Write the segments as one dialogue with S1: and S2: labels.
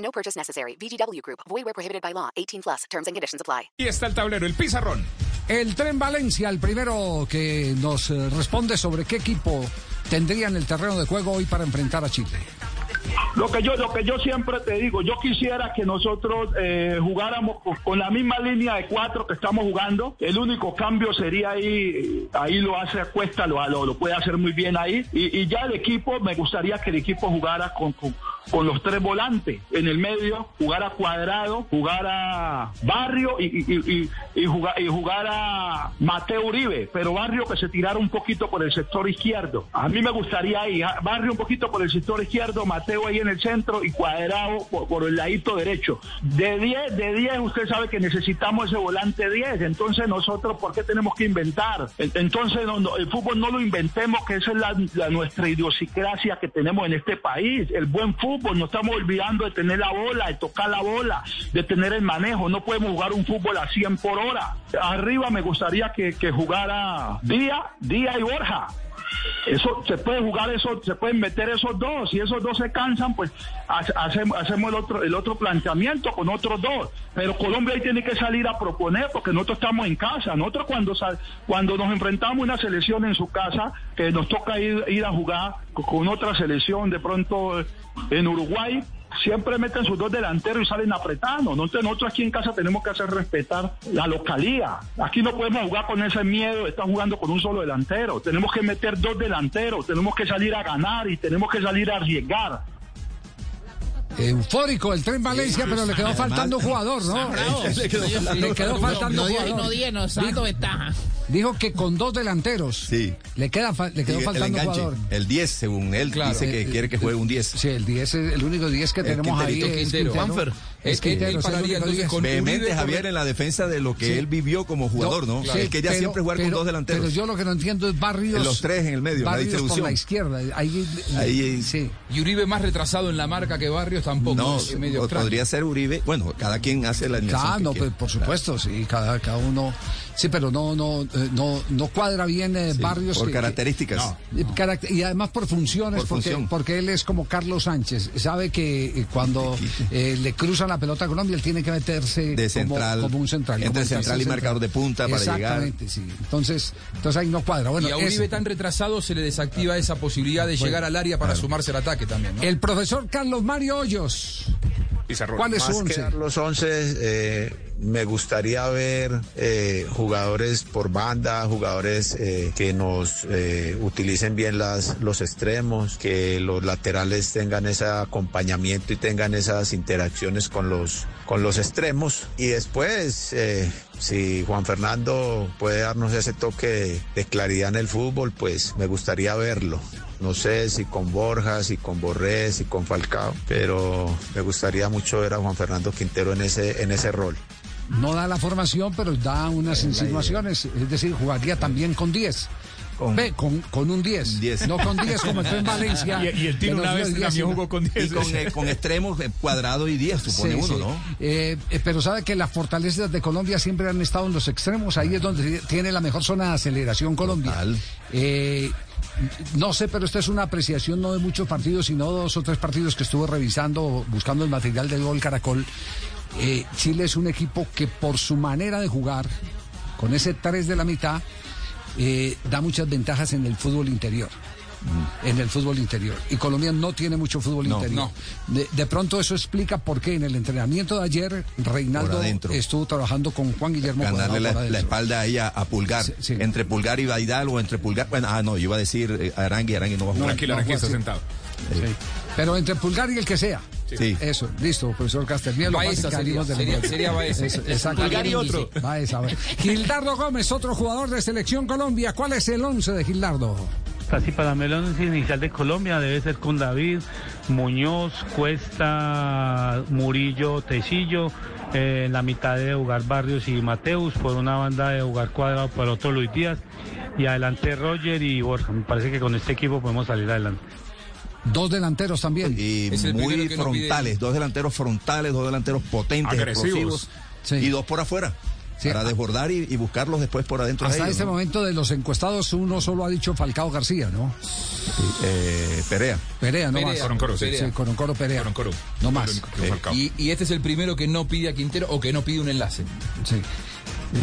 S1: No purchase necessary. VGW Group. Void where prohibited by law. 18 plus. Terms and conditions apply.
S2: Y está el tablero, el pizarrón.
S3: El Tren Valencia, el primero que nos eh, responde sobre qué equipo tendría en el terreno de juego hoy para enfrentar a Chile.
S4: Lo que yo, lo que yo siempre te digo, yo quisiera que nosotros eh, jugáramos con, con la misma línea de cuatro que estamos jugando. El único cambio sería ahí, ahí lo hace Cuesta, lo, lo, lo puede hacer muy bien ahí. Y, y ya el equipo, me gustaría que el equipo jugara con, con, con los tres volantes en el medio, jugara cuadrado, jugara Barrio y, y, y, jugar, jugara Mateo Uribe, pero Barrio que se tirara un poquito por el sector izquierdo. A mí me gustaría ahí, ah, Barrio un poquito por el sector izquierdo, Mateo ahí en el centro y cuadrado por, el ladito derecho. De 10, de 10 usted sabe que necesitamos ese volante 10, entonces nosotros, ¿por qué tenemos que inventar? Entonces no, no, el fútbol no lo inventemos, que esa es la, nuestra idiosincrasia que tenemos en este país, el buen fútbol, no estamos olvidando de tener la bola, de tocar la bola, de tener el manejo, no podemos jugar un fútbol a 100 por hora. Arriba me gustaría que, que jugara Día, Día y Borja. Eso se puede jugar eso, se pueden meter esos dos, si esos dos se cansan, pues hacemos, hacemos el otro, el otro planteamiento con otros dos. Pero Colombia ahí tiene que salir a proponer porque nosotros estamos en casa. Nosotros cuando sal, cuando nos enfrentamos a una selección en su casa, que nos toca ir, ir a jugar con otra selección de pronto en Uruguay, siempre meten sus dos delanteros y salen apretando. Entonces nosotros aquí en casa tenemos que hacer respetar la localía. Aquí no podemos jugar con ese miedo de estar jugando con un solo delantero. Tenemos que meter dos delanteros, tenemos que salir a ganar y tenemos que salir a arriesgar.
S3: Eufórico el tren Valencia, pero le quedó faltando un jugador, ¿no?
S5: le quedó,
S3: faltando
S5: no,
S3: jugador.
S5: No, no, no, dando ventaja.
S3: Dijo que con dos delanteros.
S6: Sí.
S3: Le, queda, le quedó
S6: Sí,
S3: faltando
S6: el enganche,
S3: jugador.
S6: El 10, según él,
S3: Claro,
S6: dice que
S3: eh,
S6: quiere que juegue un 10.
S3: Sí, el 10 es el único 10 que
S6: El
S3: tenemos ahí. Es
S6: Quintero.
S3: Es
S6: es que él
S3: el
S6: entonces
S3: 10.
S6: con Vehemente Javier en la defensa de lo que
S3: Sí.
S6: él vivió como jugador, ¿no?
S3: Sí,
S6: él quería
S3: pero-
S6: siempre jugar con dos delanteros.
S3: Pero yo lo que no entiendo es Barrios.
S6: Los tres en el medio, la
S3: Barrios por
S6: distribución.
S3: la izquierda. Ahí,
S6: Ahí-
S3: sí.
S2: Y Uribe más retrasado en la marca que Barrios tampoco.
S6: no,
S2: es medio
S6: podría ser Uribe. Bueno, cada quien hace la
S3: Claro, no, pues, por supuesto, sí, cada, cada uno. Sí, pero no, no, eh, no, no cuadra bien eh,
S6: Sí,
S3: Barrios.
S6: por
S3: que-
S6: características.
S3: que- y caract- y además por funciones,
S6: Por
S3: porque,
S6: función.
S3: porque él es como Carlos Sánchez. Sabe que eh, cuando eh, le cruzan la pelota a Colombia, él tiene que meterse
S6: De
S3: como-
S6: central,
S3: como, un central.
S6: entre
S3: como
S6: central y marcador de punta para llegar.
S3: Exactamente, sí. Entonces, entonces ahí no cuadra. Bueno,
S2: y a Uribe tan retrasado se le desactiva esa posibilidad de llegar al área para sumarse al ataque también. ¿no?
S3: El profesor Carlos Mario Hoyos. ¿Cuál es su once?
S7: los 11, eh, me gustaría ver eh, jugadores por banda, jugadores eh, que nos eh, utilicen bien las, los extremos, que los laterales tengan ese acompañamiento y tengan esas interacciones con los, con los extremos. Y después, eh, si Juan Fernando puede darnos ese toque de, claridad en el fútbol, pues me gustaría verlo. No sé si con Borja, si con Borré, si con Falcao, pero me gustaría mucho ver a Juan Fernando Quintero en ese, en ese rol.
S3: No da la formación, pero da unas insinuaciones. Es decir, jugaría también con 10.
S6: Con-
S3: Ve, con, con un 10.
S6: 10.
S3: No con 10 como fue en Valencia.
S2: Y- y el
S3: nos
S2: una vez
S3: 10,
S2: también jugó con 10.
S6: Y con, eh, con extremos eh, cuadrado y 10, supone
S3: Sí,
S6: uno,
S3: sí.
S6: ¿no?
S3: Eh, eh, pero sabe que las fortalezas de Colombia siempre han estado en los extremos. Ahí es donde tiene la mejor zona de aceleración Colombia. Eh, no sé, pero esta es una apreciación no de muchos partidos, sino dos o tres partidos que estuve revisando, buscando el material del Gol Caracol. Eh, Chile es un equipo que por su manera de jugar, con ese 3 de la mitad, eh, da muchas ventajas en el fútbol interior. En el fútbol interior. Y Colombia no tiene mucho fútbol
S6: No,
S3: interior. De, de pronto eso explica por qué en el entrenamiento de ayer Reinaldo estuvo trabajando con Juan Guillermo
S6: Ganarle la, espalda ahí a, a Pulgar.
S3: Sí, sí.
S6: Entre Pulgar y Baidal o entre Pulgar. Bueno, ah, no, yo iba a decir eh, Arangui, Arangui no va a jugar.
S2: Tranquilo,
S3: no,
S2: aquí está
S3: sí.
S2: sentado.
S3: Sí. Pero entre Pulgar y el que sea.
S6: Sí.
S3: Eso, listo, profesor Castelmiel.
S2: Baeza sería,
S3: salimos del
S2: sería, sería Baeza.
S3: Eso, exacto.
S2: Pulgar y otro.
S3: Baeza, a ver. Gildardo Gómez, otro jugador de Selección Colombia. ¿Cuál es el once de Gildardo?
S8: Casi para mí el once inicial de Colombia debe ser con David, Muñoz, Cuesta, Murillo, Tecillo, eh, en la mitad de jugar Barrios y Mateus, por una banda de jugar Cuadrado, por otro Luis Díaz, y adelante Roger y Borja. Me parece que con este equipo podemos salir adelante.
S3: Dos delanteros también.
S6: Y muy frontales, dos delanteros frontales, dos delanteros potentes,
S9: Agresivos.
S3: Sí.
S6: y dos por afuera.
S3: Sí.
S6: Para desbordar y, y buscarlos después por adentro de
S3: Hasta
S6: ellos,
S3: este
S6: ¿no?
S3: momento de los encuestados uno solo ha dicho Falcao García, ¿no?
S6: Eh, Perea.
S3: Perea, no
S2: Perea,
S3: más.
S9: Coroncoro, sí.
S3: Sí, Coroncoro Perea.
S9: Coroncoro.
S3: No más.
S9: Falcao.
S2: Y, y este es el primero que no pide a Quintero o que no pide un enlace.
S3: Sí.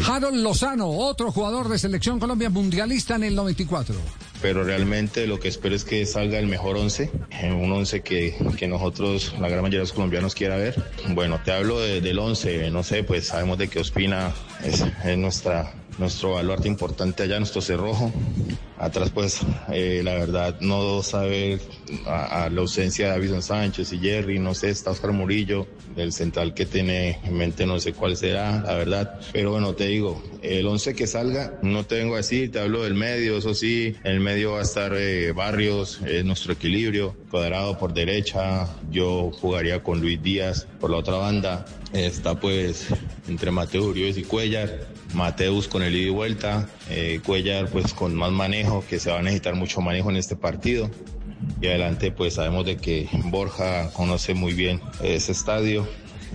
S3: Harold Lozano, otro jugador de selección Colombia mundialista en el 94.
S10: Pero realmente lo que espero es que salga el mejor once, eh, un once que, que nosotros, la gran mayoría de los colombianos quiera ver. Bueno, te hablo de- del once, no sé, pues sabemos de que Ospina es, es nuestro baluarte importante allá, nuestro cerrojo. Atrás, pues, eh, la verdad, no saber a, a la ausencia de Davison Sánchez y Jerry, no sé, está Oscar Murillo, el central que tiene en mente, no sé cuál será, la verdad. Pero bueno, te digo, el once que salga, no te vengo a decir, te hablo del medio, eso sí, en el medio va a estar eh, Barrios, es nuestro equilibrio, cuadrado por derecha, yo jugaría con Luis Díaz por la otra banda, está pues entre Mateo Uribe y Cuellar. Mateus con el ida y vuelta, eh, Cuellar pues con más manejo, que se va a necesitar mucho manejo en este partido. Y adelante pues sabemos de que Borja conoce muy bien ese estadio,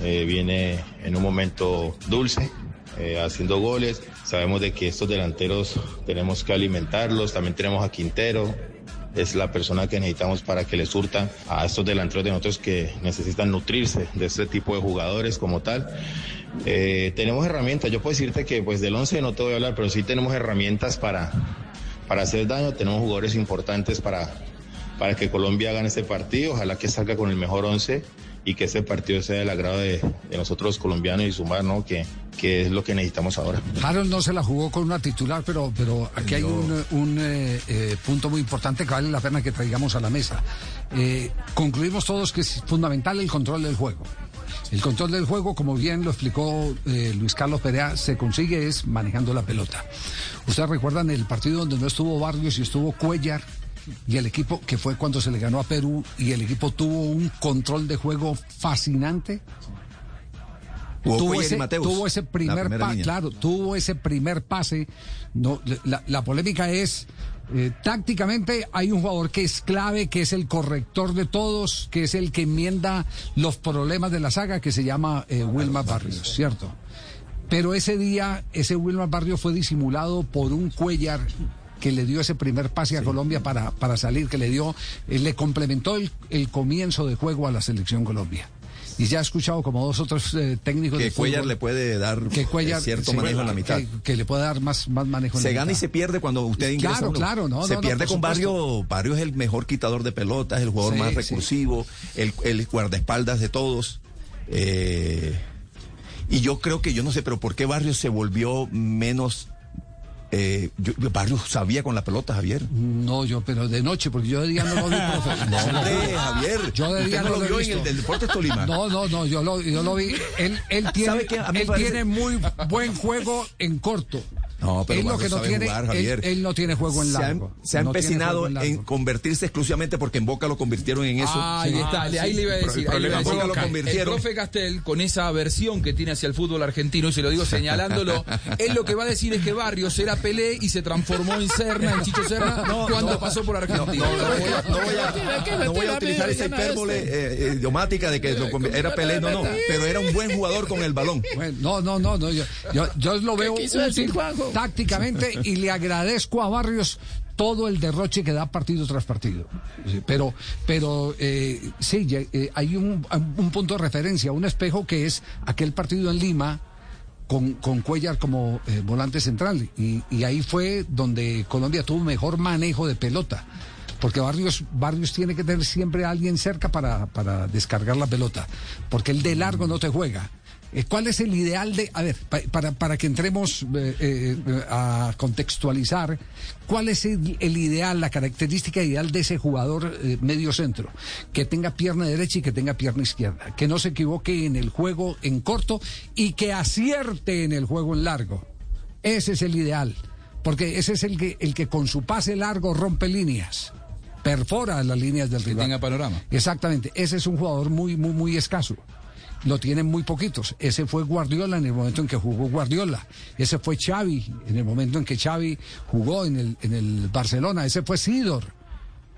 S10: eh, viene en un momento dulce, eh, haciendo goles. Sabemos de que estos delanteros tenemos que alimentarlos, también tenemos a Quintero, es la persona que necesitamos para que le surtan a estos delanteros de nosotros que necesitan nutrirse de este tipo de jugadores como tal. Eh, tenemos herramientas, yo puedo decirte que pues del 11 no te voy a hablar, pero sí tenemos herramientas para, para hacer daño, tenemos jugadores importantes para, para que Colombia gane este partido, ojalá que salga con el mejor 11 y que este partido sea del agrado de, de nosotros los colombianos y sumar, ¿no? Que, que es lo que necesitamos ahora.
S3: Harold no se la jugó con una titular, pero, pero aquí hay un, un, eh, eh, punto muy importante que vale la pena que traigamos a la mesa. Eh, concluimos todos que es fundamental el control del juego. El control del juego, como bien lo explicó eh, Luis Carlos Perea, se consigue es manejando la pelota. Ustedes recuerdan el partido donde no estuvo Barrios y estuvo Cuellar y el equipo que fue cuando se le ganó a Perú y el equipo tuvo un control de juego fascinante. Tuvo, ese, tuvo primer pase, claro, tuvo ese primer pase. No, la, la polémica es eh, tácticamente hay un jugador que es clave, que es el corrector de todos, que es el que enmienda los problemas de la saga, que se llama eh, Wilmar Barrios, ¿cierto? Pero ese día, ese Wilmar Barrios fue disimulado por un Cuellar que le dio ese primer pase a Colombia para, para salir, que le dio, eh, le complementó el, el comienzo de juego a la selección Colombia. Y ya he escuchado como dos otros eh, técnicos
S6: Que
S3: de
S6: Cuellar
S3: fútbol
S6: le puede dar
S3: que Cuellar
S6: eh, cierto
S3: sí,
S6: manejo en la mitad.
S3: Que, que le puede dar más, más manejo en
S6: Se
S3: la
S6: gana y se pierde cuando usted ingresa.
S3: Claro,
S6: uno.
S3: claro, no,
S6: Se
S3: no,
S6: pierde con. Barrio. Barrio es el mejor quitador de pelotas, el jugador
S3: Sí,
S6: más
S3: sí.
S6: recursivo, el, el guardaespaldas de todos. Eh, y yo creo que, yo no sé, pero ¿por qué Barrio se volvió menos... Eh, yo- Barrio sabía con la pelota, Javier.
S3: No, yo, pero de noche, porque yo de día no lo vi, profe.
S6: No, hombre, Javier.
S3: Yo de
S6: ¿Usted
S3: día
S6: no lo
S3: lo
S6: vio en el del Deportes Tolima?
S3: No, no, no, yo lo, yo lo vi. Él, él tiene, él
S6: parece-
S3: tiene muy buen juego en corto.
S6: No, pero
S3: él lo que no
S6: sabe
S3: tiene,
S6: jugar,
S3: él-
S6: Javier.
S3: Él, no tiene juego en
S6: se ha,
S3: largo.
S6: se ha
S3: No
S6: empecinado
S3: en
S6: convertirse exclusivamente porque en Boca lo convirtieron en eso.
S2: Ah, ahí está, ahí le iba a
S6: El
S2: decir. ahí le
S6: problema
S2: iba a
S6: es que
S2: decir.
S6: lo
S2: El
S6: convirtieron.
S2: profe Castel, con esa aversión que tiene hacia el fútbol argentino, y se lo digo señalándolo, él lo que va a decir es que Barrios era Pelé y se transformó en Serna, en Chicho Serna,
S6: No,
S2: cuando
S6: no.
S2: pasó por Argentina.
S6: No, no voy a, utilizar esa hipérbole eh, eh, idiomática de que era Pelé, no, no, pero era un buen jugador con el balón.
S3: Bueno, no, no, no, no. Yo, lo veo
S5: quiso decir,
S3: útil
S5: Juanjo?
S3: Tácticamente y le agradezco a Barrios todo el derroche que da partido tras partido. Pero, pero eh, sí, eh, hay un, un punto de referencia, un espejo que es aquel partido en Lima con, con Cuellar como eh, volante central. Y, y ahí fue donde Colombia tuvo mejor manejo de pelota. Porque Barrios, Barrios tiene que tener siempre a alguien cerca para, para descargar la pelota. Porque el de largo no te juega. Eh, ¿Cuál es el ideal de.? A ver, pa- para, para que entremos eh, eh, a contextualizar, ¿cuál es el, el ideal, la característica ideal de ese jugador eh, medio centro? Que tenga pierna derecha y que tenga pierna izquierda. Que no se equivoque en el juego en corto y que acierte en el juego en largo. Ese es el ideal. Porque ese es el que, el que con su pase largo rompe líneas, perfora las líneas del rival.
S2: tenga panorama.
S3: Exactamente, ese es un jugador muy, muy, muy escaso. Lo tienen muy poquitos. Ese fue Guardiola en el momento en que jugó Guardiola. Ese fue Xavi en el momento en que Xavi jugó en el, en el Barcelona. Ese fue Sidor,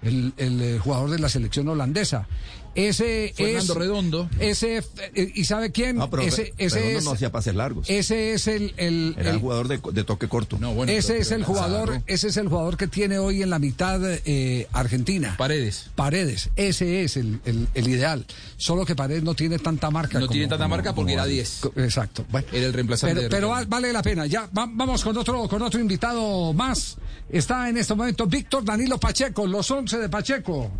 S3: el, el, eh, jugador de la selección holandesa. Ese
S2: Fernando
S3: es
S2: Redondo.
S3: Ese eh, y sabe quién
S6: No, pero
S3: ese, ese
S6: Redondo
S3: es
S6: no hacía pases largos.
S3: ese es el, el-
S6: Era
S3: el-
S6: jugador de, de toque corto.
S2: No, bueno,
S3: ese es el jugador, ese es el jugador que tiene hoy en la mitad eh, Argentina.
S2: Paredes.
S3: Paredes, ese es el, el- el ideal. Solo que Paredes no tiene tanta marca.
S2: No
S3: como-
S2: tiene tanta
S3: como-
S2: marca porque era
S3: Valle.
S2: 10.
S3: Co- Exacto. Bueno.
S2: Era el reemplazante
S3: Pero, va- vale la pena. Ya va- vamos con otro, con otro invitado más. Está en este momento Víctor Danilo Pacheco, los 11 de Pacheco.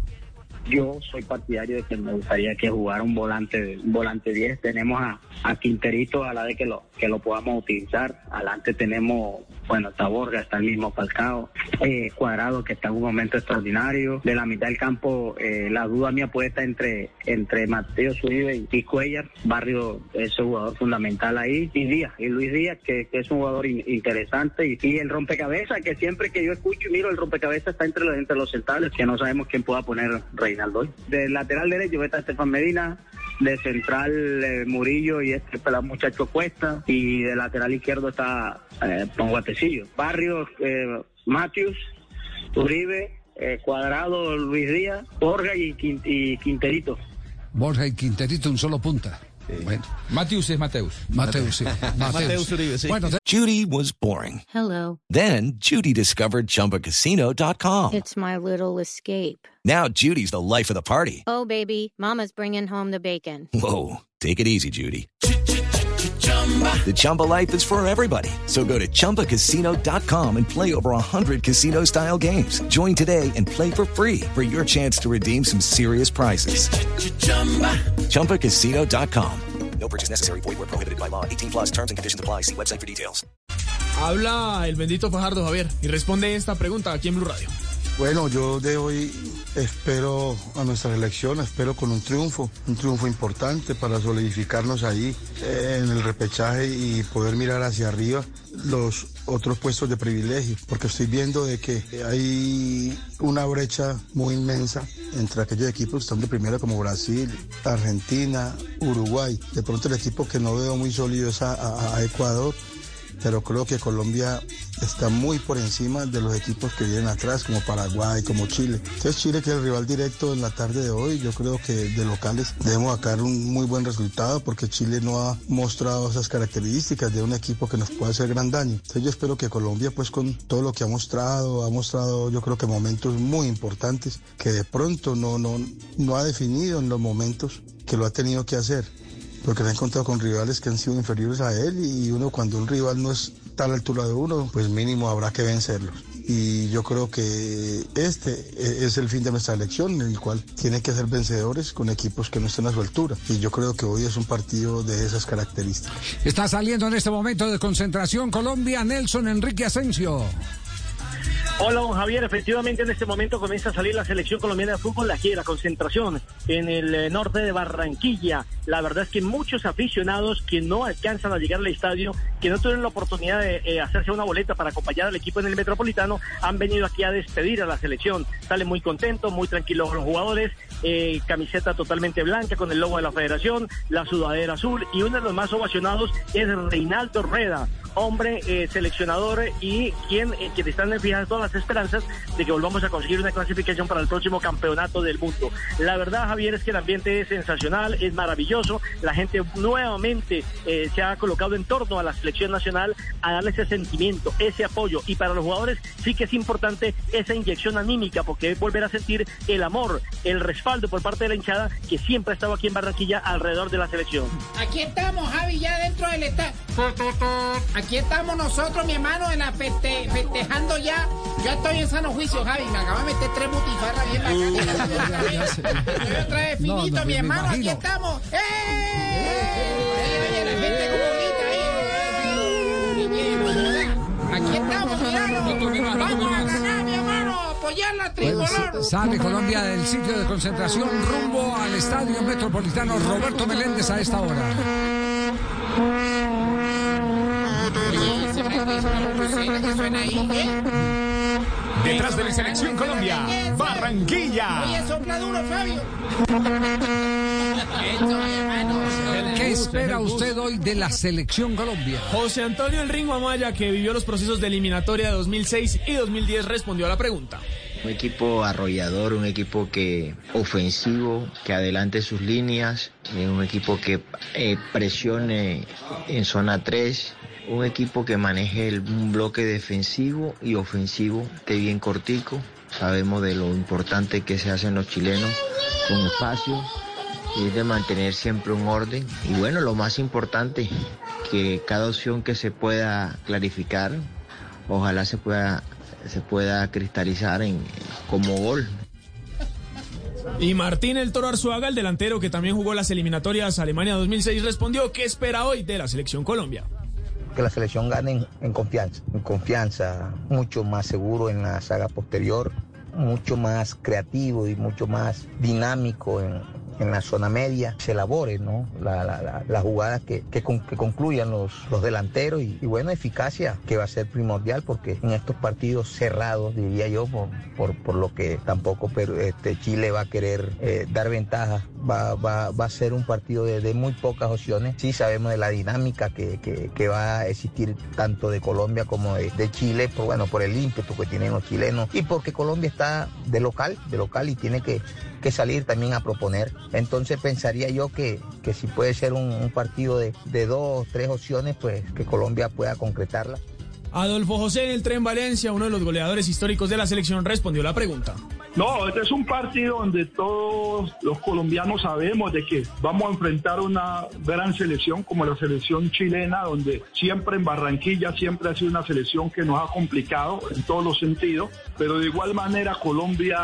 S9: Yo soy partidario de que me gustaría que jugara un volante un volante 10. Tenemos a, a Quinterito a la vez que lo que lo podamos utilizar. Adelante tenemos, bueno, está Borga, está el mismo Falcao, eh, Cuadrado que está en un momento extraordinario. De la mitad del campo, eh, la duda mía puede estar entre entre Mateo Zuribe y, Cuellar. Barrio es un jugador fundamental ahí. Y Díaz, y Luis Díaz, que, es un jugador in- interesante. Y, y el rompecabezas, que siempre que yo escucho y miro, el rompecabezas está entre los, entre los centrales, que no sabemos quién pueda poner Reinaldo hoy. De lateral derecho está Estefan Medina. De central eh, Murillo y este muchacho Cuesta. Y de lateral izquierdo está eh, Ponguatecillo. Barrios, eh, Matthews, Uribe, eh, Cuadrado, Luis Díaz, Borja y Quinterito.
S3: Borja y Quinterito, un solo punta. Bueno,
S2: Mateus es Mateus.
S3: Mateus, sí. Mateus. Bueno,
S11: Judy was boring.
S12: Hello.
S11: Then Judy discovered ChumbaCasino.com.
S12: It's my little escape.
S11: Now Judy's the life of the party.
S12: Oh, baby, Mama's bringing home the bacon.
S11: Whoa, take it easy, Judy. The Chumba life is for everybody. So go to ChumbaCasino.com and play over 100 casino style games. Join today and play for free for your chance to redeem some serious prizes. ChumbaCasino.com.
S13: No purchase necessary. Void where prohibited by law. 18 plus terms and conditions apply. See website for details.
S14: Habla el bendito Fajardo Javier y responde esta pregunta aquí en Blue Radio.
S15: Bueno, yo de hoy espero a nuestra selección, espero con un triunfo, un triunfo importante para solidificarnos ahí en el repechaje y poder mirar hacia arriba los otros puestos de privilegio, porque estoy viendo de que hay una brecha muy inmensa entre aquellos equipos que están de primera como Brasil, Argentina, Uruguay. De pronto el equipo que no veo muy sólido es a Ecuador pero creo que Colombia está muy por encima de los equipos que vienen atrás, como Paraguay, como Chile. Entonces Chile, que es el rival directo en la tarde de hoy, yo creo que de locales debemos sacar un muy buen resultado porque Chile no ha mostrado esas características de un equipo que nos puede hacer gran daño. Entonces yo espero que Colombia, pues con todo lo que ha mostrado, ha mostrado yo creo que momentos muy importantes que de pronto no, no, no ha definido en los momentos que lo ha tenido que hacer porque se ha encontrado con rivales que han sido inferiores a él y uno cuando un rival no es tal altura de uno, pues mínimo habrá que vencerlos. Y yo creo que este e- es el fin de nuestra elección, en el cual tiene que ser vencedores con equipos que no estén a su altura. Y yo creo que hoy es un partido de esas características.
S3: Está saliendo en este momento de concentración Colombia, Nelson Enrique Asensio.
S16: Hola, don Javier. Efectivamente, en este momento comienza a salir la selección colombiana de fútbol aquí la concentración en el eh, norte de Barranquilla. La verdad es que muchos aficionados que no alcanzan a llegar al estadio, que no tuvieron la oportunidad de eh, hacerse una boleta para acompañar al equipo en el Metropolitano, han venido aquí a despedir a la selección. Salen muy contentos, muy tranquilos los jugadores. eh, camiseta totalmente blanca con el logo de la federación, la sudadera azul y uno de los más ovacionados es Reinaldo Rueda hombre eh, seleccionador y quien, eh, quien están todas las esperanzas de que volvamos a conseguir una clasificación para el próximo campeonato del mundo. La verdad, Javier, es que el ambiente es sensacional, es maravilloso. La gente nuevamente eh, se ha colocado en torno a la selección nacional a darle ese sentimiento, ese apoyo. Y para los jugadores sí que es importante esa inyección anímica porque es volver a sentir el amor, el respaldo por parte de la hinchada que siempre ha estado aquí en Barranquilla alrededor de la selección.
S5: Aquí estamos, Javi, ya dentro del estadio. Aquí estamos nosotros, mi hermano, en la feste- festejando ya. Yo estoy en sano juicio, Javi. Me acabo de meter tres butifarras bien bacanas. Estoy otra vez finito,
S3: no,
S5: mi hermano. Aquí estamos. ¡Eh! Oye, la gente como grita ahí. Aquí estamos, mirando. Vamos a ganar, mi hermano. Apoyar la tricolor.
S3: sale Colombia del sitio de concentración rumbo al Estadio Metropolitano Roberto Meléndez a esta hora.
S5: Suena ahí, ¿eh?
S14: Detrás de la selección Colombia, Barranquilla.
S5: Oye, sopla duro, Fabio.
S3: ¿Qué espera usted hoy de la selección Colombia?
S14: José Antonio El Ringo Amaya, que vivió los procesos de eliminatoria de 2006 y 2010, respondió a la pregunta.
S17: Un equipo arrollador, un equipo que ofensivo, que adelante sus líneas, eh, un equipo que eh, presione en zona 3, un equipo que maneje el, un bloque defensivo y ofensivo, esté bien cortico. Sabemos de lo importante que se hacen los chilenos con espacio y es de mantener siempre un orden. Y bueno, lo más importante, que cada opción que se pueda clarificar, ojalá se pueda, se pueda cristalizar en, como gol.
S14: Y Martín El Toro Arzuaga, el delantero que también jugó las eliminatorias Alemania 2006, respondió qué espera hoy de la selección Colombia.
S18: Que la selección gane en, confianza, en confianza, mucho más seguro en la saga posterior, mucho más creativo y mucho más dinámico en, en la zona media, se elabore ¿no? la, la, la- las jugadas que, que concluyan los, los delanteros y, y bueno, eficacia que va a ser primordial porque en estos partidos cerrados, diría yo, por, por, por lo que tampoco pero, este, Chile va a querer eh, dar ventaja, va, va, va a ser un partido de, muy pocas opciones. Sí sabemos de la dinámica que, que, que va a existir tanto de Colombia como de, de Chile, por, bueno, por el ímpetu que tienen los chilenos y porque Colombia está de local, de local y tiene que, que salir también a proponer. Entonces pensaría yo que, que si puede ser un, un partido de, de dos, tres opciones, pues que Colombia pueda concretarla.
S14: Adolfo José en el tren Valencia, uno de los goleadores históricos de la selección, respondió la pregunta.
S4: No, este es un partido donde todos los colombianos sabemos de que vamos a enfrentar una gran selección como la selección chilena, donde siempre en Barranquilla siempre ha sido una selección que nos ha complicado en todos los sentidos, pero de igual manera Colombia,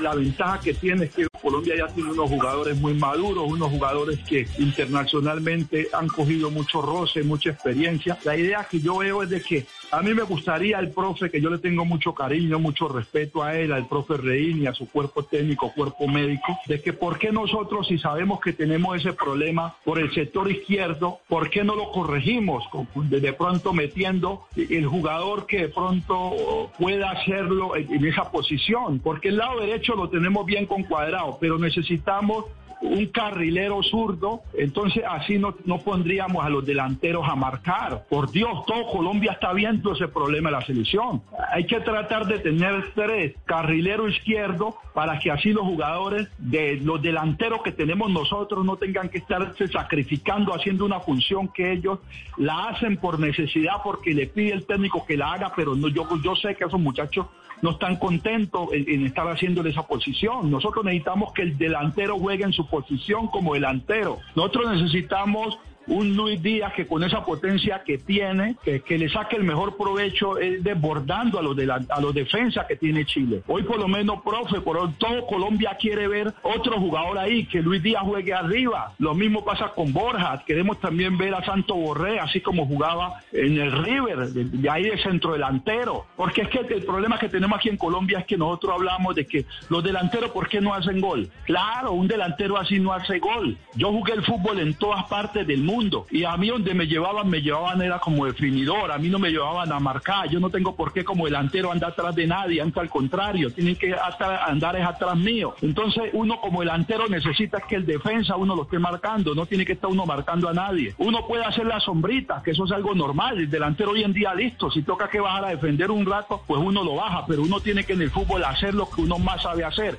S4: la ventaja que tiene es que Colombia ya tiene unos jugadores muy maduros, unos jugadores que internacionalmente han cogido mucho roce, mucha experiencia. La idea que yo veo es de que a mí me gustaría el profe, que yo le tengo mucho cariño, mucho respeto a él, al profe Reín y a su cuerpo técnico, cuerpo médico, de que por qué nosotros, si sabemos que tenemos ese problema por el sector izquierdo, ¿por qué no lo corregimos? De, pronto metiendo el jugador que de pronto pueda hacerlo en esa posición, porque el lado derecho lo tenemos bien con cuadrado, pero necesitamos un carrilero zurdo, entonces así no, no pondríamos a los delanteros a marcar. Por Dios, todo Colombia está viendo ese problema de la selección. Hay que tratar de tener tres, carrilero izquierdo, para que así los jugadores de los delanteros que tenemos nosotros no tengan que estarse sacrificando haciendo una función que ellos la hacen por necesidad, porque le pide el técnico que la haga, pero no, yo, yo sé que esos muchachos no están contentos en, en estar haciéndole esa posición. Nosotros necesitamos que el delantero juegue en su posición como delantero. Nosotros necesitamos un Luis Díaz que con esa potencia que tiene, que, le saque el mejor provecho es desbordando a los, a los defensas que tiene Chile. Hoy por lo menos, profe, por hoy todo Colombia quiere ver otro jugador ahí, que Luis Díaz juegue arriba. Lo mismo pasa con Borja. Queremos también ver a Santo Borré, así como jugaba en el River, de, ahí de centro delantero. Porque es que el problema que tenemos aquí en Colombia es que nosotros hablamos de que los delanteros, ¿por qué no hacen gol? Claro, un delantero así no hace gol. Yo jugué el fútbol en todas partes del mundo y a mí donde me llevaban, me llevaban era como definidor, a mí no me llevaban a marcar, yo no tengo por qué como delantero andar atrás de nadie, antes al contrario, tienen que andar es atrás mío. Entonces uno como delantero necesita que el defensa uno lo esté marcando, no tiene que estar uno marcando a nadie. Uno puede hacer la sombrita, que eso es algo normal, el delantero hoy en día listo, si toca que bajar a defender un rato, pues uno lo baja, pero uno tiene que en el fútbol hacer lo que uno más sabe hacer.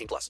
S13: 18 plus.